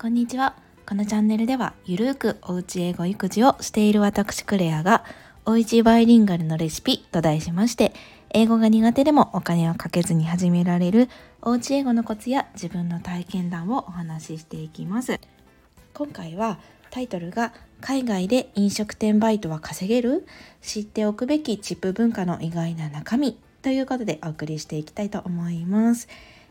こんにちは。このチャンネルではゆるーくおうち英語育児をしている私クレアがおうちバイリンガルのレシピと題しまして英語が苦手でもお金をかけずに始められるおうち英語のコツや自分の体験談をお話ししていきます。今回はタイトルが海外で飲食店バイトは稼げる知っておくべきチップ文化の意外な中身ということでお送りしていきたいと思います。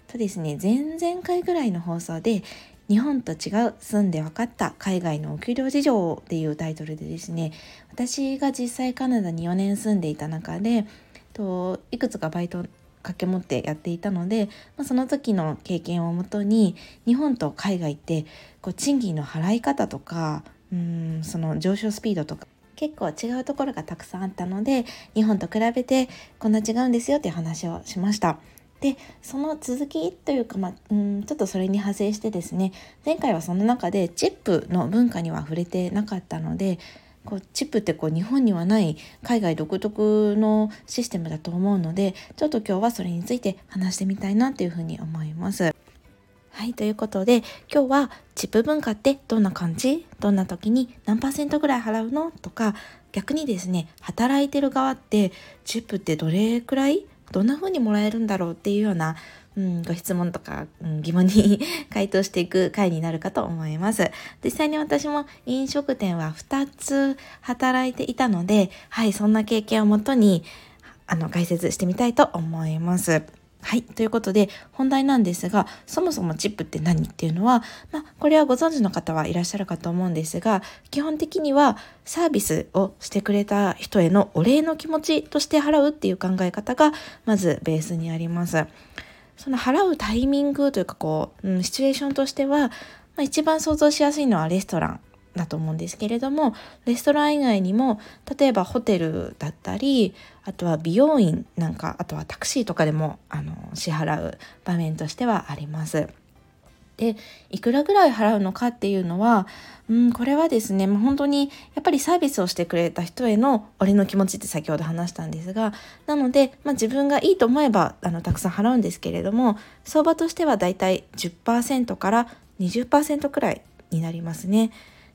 とですね前々回ぐらいの放送で日本と違う住んで分かった海外のお給料事情っていうタイトルでですね私が実際カナダに4年住んでいた中でといくつかバイト掛け持ってやっていたので、まあ、その時の経験をもとに日本と海外ってこう賃金の払い方とかうんその上昇スピードとか結構違うところがたくさんあったので日本と比べてこんな違うんですよっていう話をしました。でその続きというか、まあ、うんちょっとそれに派生してですね前回はその中でチップの文化には触れてなかったのでこうチップってこう日本にはない海外独特のシステムだと思うのでちょっと今日はそれについて話してみたいなっていうふうに思います。はい、ということで今日はチップ文化ってどんな感じ？どんな時に何パーセントぐらい払うの？とか逆にですね働いてる側ってチップってどれくらいどんな風にもらえるんだろうっていうような、うん、ご質問とか、うん、疑問に 回答していく回になるかと思います。実際に私も飲食店は2つ働いていたので、はい、そんな経験をもとに、あの、解説してみたいと思います。はい。ということで、本題なんですが、そもそもチップって何っていうのは、まあ、これはご存知の方はいらっしゃるかと思うんですが、基本的にはサービスをしてくれた人へのお礼の気持ちとして払うっていう考え方が、まずベースにあります。その払うタイミングというか、こう、うん、シチュエーションとしては、まあ、一番想像しやすいのはレストランだと思うんですけれどもレストラン以外にも例えばホテルだったりあとは美容院なんかあとはタクシーとかでもあの支払う場面としてはあります。でいくらぐらい払うのかっていうのは、うん、これはですね、まあ、本当にやっぱりサービスをしてくれた人への俺の気持ちって先ほど話したんですがなので、まあ、自分がいいと思えばあのたくさん払うんですけれども相場としてはだいたい10%から20%くらいになりますね。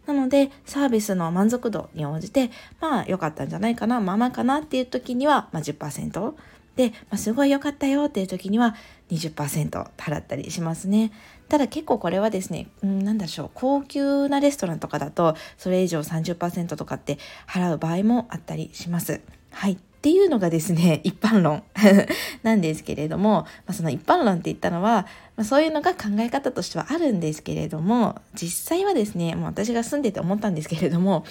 なのでサービスの満足度に応じてまあ良かったんじゃないかなままかなっていう時には、まあ10%で、まあ、すごい良かったよっていう時には20%払ったりしますね。ただ結構これはですね、うん、なんでしょう、高級なレストランとかだとそれ以上30%とかって払う場合もあったりします。はい。っていうのがですね、一般論 なんですけれども、まあ、その一般論って言ったのは、まあ、そういうのが考え方としてはあるんですけれども、実際はですね、もう私が住んでて思ったんですけれども、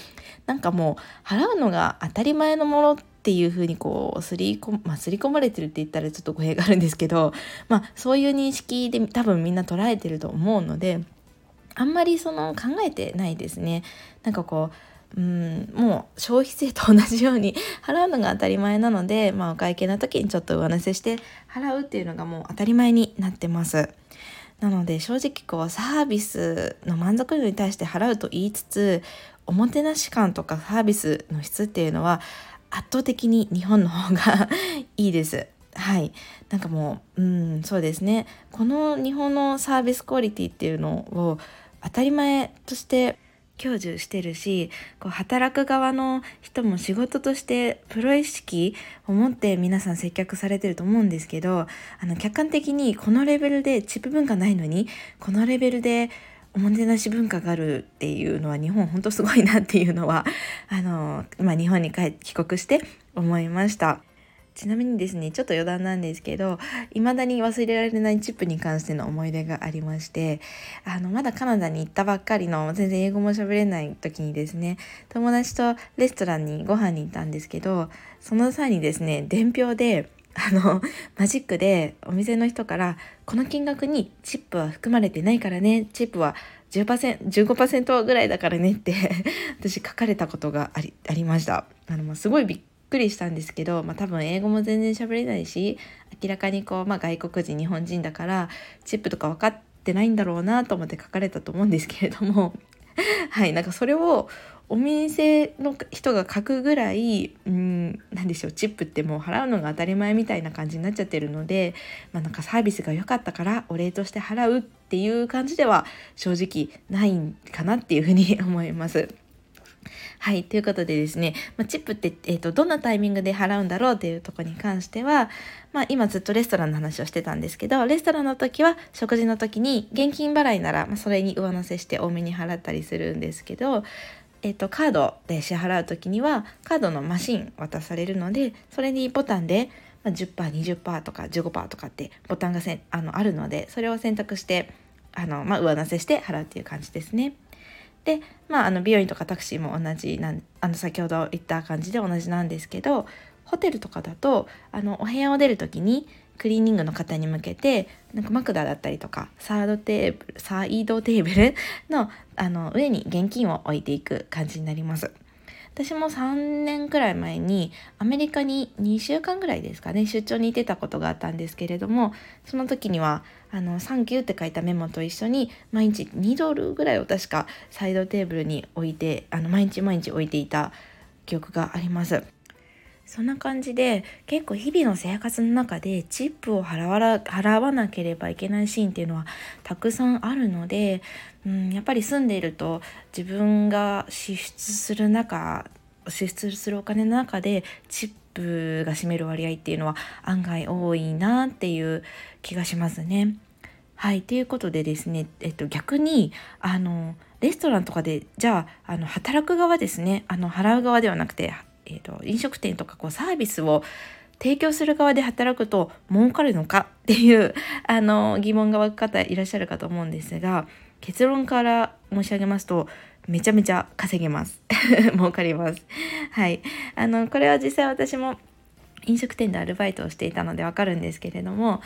なんかもう払うのが当たり前のものっていうふうにこう、すり込、まあ、り込まれてるって言ったらちょっと語弊があるんですけど、まあそういう認識で多分みんな捉えてると思うので、あんまりその考えてないですね。なんかこう、うんもう消費税と同じように 払うのが当たり前なので、まあ、お会計の時にちょっと上乗せして払うっていうのがもう当たり前になってます。なので正直こうサービスの満足度に対して払うと言いつつおもてなし感とかサービスの質っていうのは圧倒的に日本の方が いいです。はい。なんかもう、うん、そうですね。この日本のサービスクオリティっていうのを当たり前として享受してるしこう働く側の人も仕事としてプロ意識を持って皆さん接客されてると思うんですけどあの客観的にこのレベルでチップ文化ないのにこのレベルでおもてなし文化があるっていうのは日本本当すごいなっていうのはあの、まあ、日本に帰帰国して思いました。ちなみにですね、ちょっと余談なんですけど、未だに忘れられないチップに関しての思い出がありまして、あの、まだカナダに行ったばっかりの、全然英語も喋れない時にですね、友達とレストランにご飯に行ったんですけど、その際にですね、伝票で、あの、マジックでお店の人から、この金額にチップは含まれてないからね、チップは10%、15%ぐらいだからねって私書かれたことがあり、ありました。あの、すごいびっくりしたんですけど、まあ、多分英語も全然喋れないし明らかにこう、まあ、外国人日本人だからチップとか分かってないんだろうなと思って書かれたと思うんですけれども はいなんかそれをお店の人が書くぐらいうん何でしょうチップってもう払うのが当たり前みたいな感じになっちゃってるので、まあ、なんかサービスが良かったからお礼として払うっていう感じでは正直ないんかなっていうふうに思います。はい。ということでですね、まあ、チップって、えーと、どんなタイミングで払うんだろうっていうとこに関しては、まあ、今ずっとレストランの話をしてたんですけど、レストランの時は食事の時に現金払いなら、まあ、それに上乗せして多めに払ったりするんですけど、えっ、ー、と、カードで支払う時には、カードのマシン渡されるので、それにボタンで、まあ、10%、20%とか15%とかってボタンがせあのあるので、それを選択して、あの、まあ、上乗せして払うっていう感じですね。で、まあ、あの美容院とかタクシーも同じなんあの先ほど言った感じで同じなんですけどホテルとかだとあのお部屋を出る時にクリーニングの方に向けてなんか枕だったりとかサードテーブルサイドテーブルのあの上に現金を置いていく感じになります。私も3年くらい前にアメリカに2週間ぐらいですかね出張に行ってたことがあったんですけれどもその時にはあの「サンキュー」って書いたメモと一緒に毎日2ドルぐらいを確かサイドテーブルに置いてあの毎日毎日置いていた記憶があります。そんな感じで結構日々の生活の中でチップを払わ払わなければいけないシーンっていうのはたくさんあるので、うん、やっぱり住んでいると自分が支出する中支出するお金の中でチップが占める割合っていうのは案外多いなっていう気がしますね。はい。ということでですね、えっと、逆に、あの、レストランとかで、じゃあ、あの、働く側ですね、あの、払う側ではなくて、えーと、飲食店とかこうサービスを提供する側で働くと儲かるのかっていう あの疑問が湧く方いらっしゃるかと思うんですが結論から申し上げますとめちゃめちゃ稼げます。儲かります。はい。あのこれは実際私も飲食店でアルバイトをしていたのでわかるんですけれども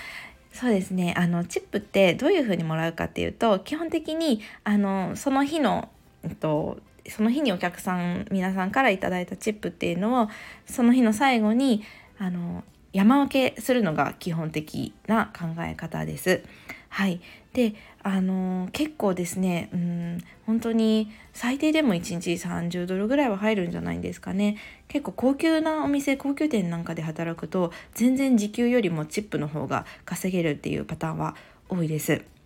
そうですね。あのチップってどういうふうにもらうかっていうと基本的にあのその日の、えっと、その日にお客さん皆さんから頂いたチップっていうのをその日の最後にあの山分けするのが基本的な考え方です。はい、であの結構ですねうん本当に最低でも1日30ドルぐらいは入るんじゃないんですかね結構高級なお店高級店なんかで働くと全然時給よりもチップの方が稼げるっていうパターンは多いです。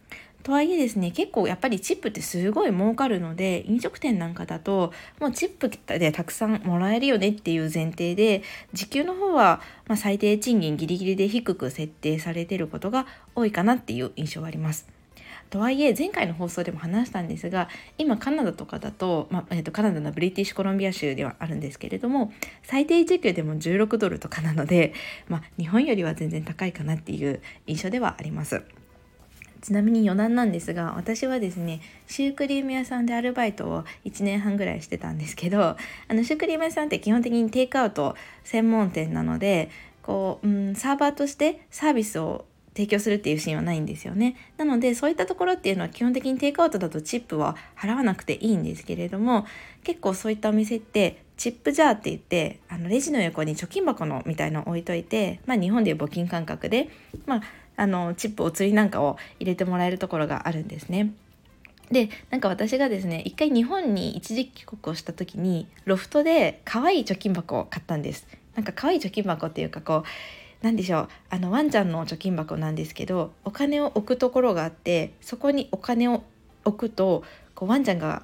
とはいえですね結構やっぱりチップってすごい儲かるので飲食店なんかだともうチップでたくさんもらえるよねっていう前提で時給の方は、ま最低賃金ギリギリで低く設定されてることが多いかなっていう印象はあります。とはいえ前回の放送でも話したんですが今カナダとかだと,、まあ、えー、とカナダのブリティッシュコロンビア州ではあるんですけれども最低時給でも16ドルとかなので、まあ、日本よりは全然高いかなっていう印象ではあります。ちなみに余談なんですが私はですねシュークリーム屋さんでアルバイトを1年半ぐらいしてたんですけどあのシュークリーム屋さんって基本的にテイクアウト専門店なのでこう、うん、サーバーとしてサービスを提供するっていうシーンはないんですよね。なのでそういったところっていうのは基本的にテイクアウトだとチップは払わなくていいんですけれども結構そういったお店ってチップジャーって言ってあのレジの横に貯金箱のみたいのを置いといて、まあ、日本でいう募金感覚で、まあ、あのチップお釣りなんかを入れてもらえるところがあるんですね。でなんか私がですね一回日本に一時帰国をした時にロフトで可愛い貯金箱を買ったんです。なんか可愛い貯金箱っていうかこう何でしょうあのワンちゃんの貯金箱なんですけどお金を置くところがあってそこにお金を置くとこうワンちゃんが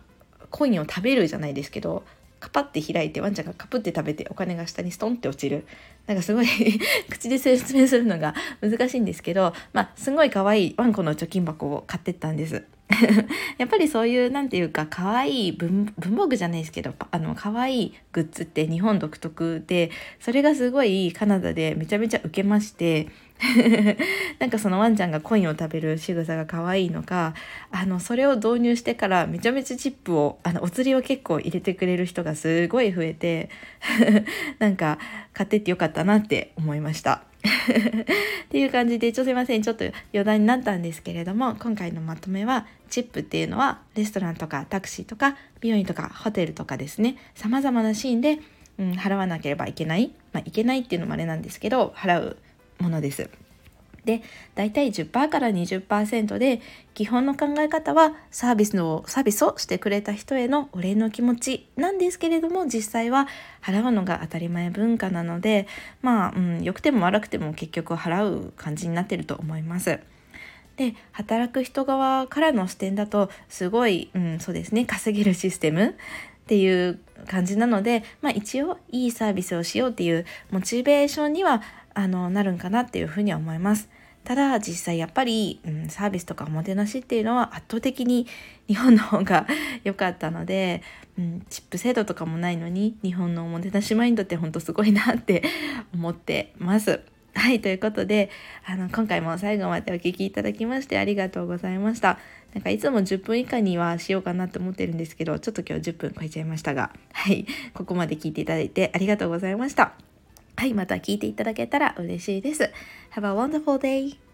コインを食べるじゃないですけどカパって開いてワンちゃんがカプって食べてお金が下にストンって落ちるなんかすごい 口で説明するのが難しいんですけどまあすごい可愛いワンコの貯金箱を買ってったんです。やっぱりそういうなんていうか可愛い文文房具じゃないですけどあの可愛いグッズって日本独特でそれがすごいカナダでめちゃめちゃ受けまして なんかそのワンちゃんがコインを食べる仕草が可愛いのかあのそれを導入してからめちゃめちゃチップをあのお釣りを結構入れてくれる人がすごい増えて なんか買ってってよかったなって思いました。っていう感じでちょすいませんちょっと余談になったんですけれども今回のまとめはチップっていうのはレストランとかタクシーとか美容院とかホテルとかですね。様々なシーンで、うん、払わなければいけない、まあ、いけないっていうのもあれなんですけど払う。ものです。で大体10%から20%で基本の考え方はサービスのサービスをしてくれた人へのお礼の気持ちなんですけれども実際は払うのが当たり前文化なのでまあ、うん、良くても悪くても結局払う感じになってると思います。で働く人側からの視点だとすごい、うん、そうですね稼げるシステムっていう感じなので、まあ、一応いいサービスをしようっていうモチベーションにはあのなるんかなっていうふうには思います。ただ実際やっぱり、うん、サービスとかおもてなしっていうのは圧倒的に日本の方が良かったので、うん、チップ制度とかもないのに日本のおもてなしマインドってほんとすごいなって思ってます。はい、ということで、あの、今回も最後までお聴きいただきましてありがとうございました。なんかいつも10分以下にはしようかなと思ってるんですけど、ちょっと今日10分超えちゃいましたが、はい、ここまで聞いていただいてありがとうございました。はい、また聞いていただけたら嬉しいです。Have a wonderful day!